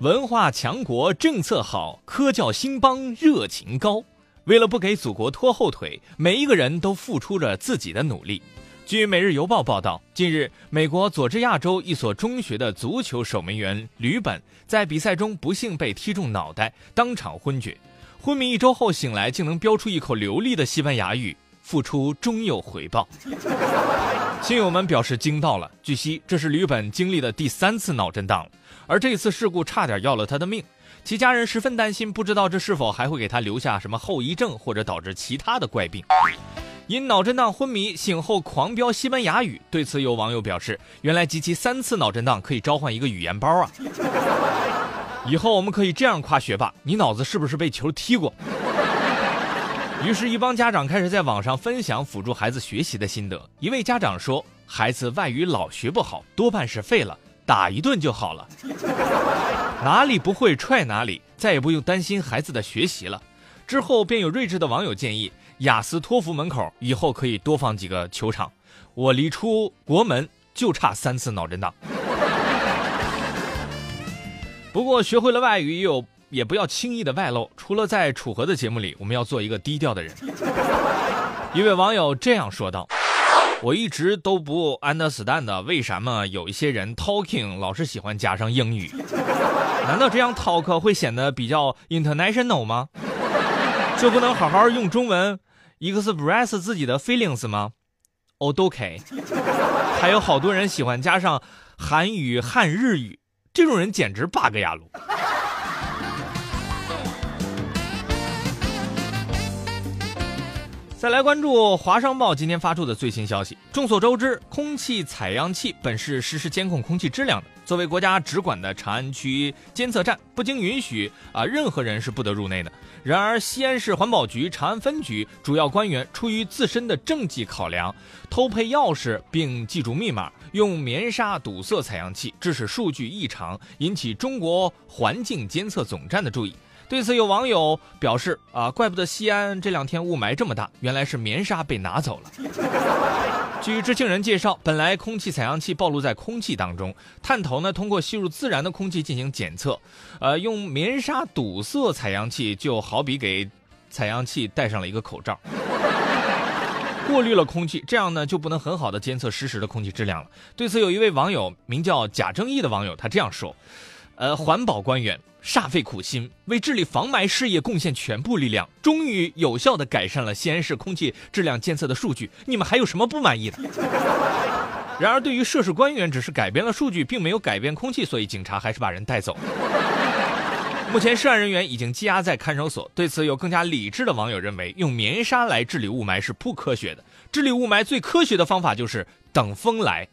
文化强国政策好，科教兴邦热情高。为了不给祖国拖后腿，每一个人都付出着自己的努力。据《每日邮报》报道，近日，美国佐治亚州一所中学的足球守门员吕本在比赛中不幸被踢中脑袋，当场昏厥。昏迷一周后醒来，竟能飙出一口流利的西班牙语。付出终有回报，亲友们表示惊到了。据悉，这是吕本经历的第三次脑震荡，而这次事故差点要了他的命。其家人十分担心，不知道这是否还会给他留下什么后遗症，或者导致其他的怪病。因脑震荡昏迷，醒后狂飙西班牙语。对此，有网友表示：“原来集齐三次脑震荡可以召唤一个语言包啊！”以后我们可以这样夸学霸：“你脑子是不是被球踢过？”于是，一帮家长开始在网上分享辅助孩子学习的心得。一位家长说：“孩子外语老学不好，多半是废了，打一顿就好了。哪里不会踹哪里，再也不用担心孩子的学习了。”之后，便有睿智的网友建议，雅思托福门口以后可以多放几个球场。我离出国门就差三次脑震荡。不过，学会了外语也有。也不要轻易的外露，除了在楚河的节目里，我们要做一个低调的人。一位网友这样说道：“我一直都不 understand 的为什么有一些人 talking 老是喜欢加上英语，难道这样 talk 会显得比较 international 吗？就不能好好用中文 express 自己的 feelings 吗？哦，都 OK。还有好多人喜欢加上韩语、汉日语，这种人简直 bug 呀路。”再来关注《华商报》今天发出的最新消息。众所周知，空气采样器本是实时监控空气质量的。作为国家直管的长安区监测站，不经允许啊，任何人是不得入内的。然而，西安市环保局长安分局主要官员出于自身的政绩考量，偷配钥匙并记住密码，用棉纱堵塞采样器，致使数据异常，引起中国环境监测总站的注意。对此，有网友表示：“啊，怪不得西安这两天雾霾这么大，原来是棉纱被拿走了。”据知情人介绍，本来空气采样器暴露在空气当中，探头呢通过吸入自然的空气进行检测，呃，用棉纱堵塞采样器，就好比给采样器戴上了一个口罩，过滤了空气，这样呢就不能很好的监测实时的空气质量了。对此，有一位网友名叫贾正义的网友，他这样说：“呃，环保官员。”煞费苦心，为治理防霾事业贡献全部力量，终于有效的改善了西安市空气质量监测的数据。你们还有什么不满意的？然而，对于涉事官员只是改变了数据，并没有改变空气，所以警察还是把人带走。目前，涉案人员已经羁押在看守所。对此，有更加理智的网友认为，用棉纱来治理雾霾是不科学的。治理雾霾最科学的方法就是等风来。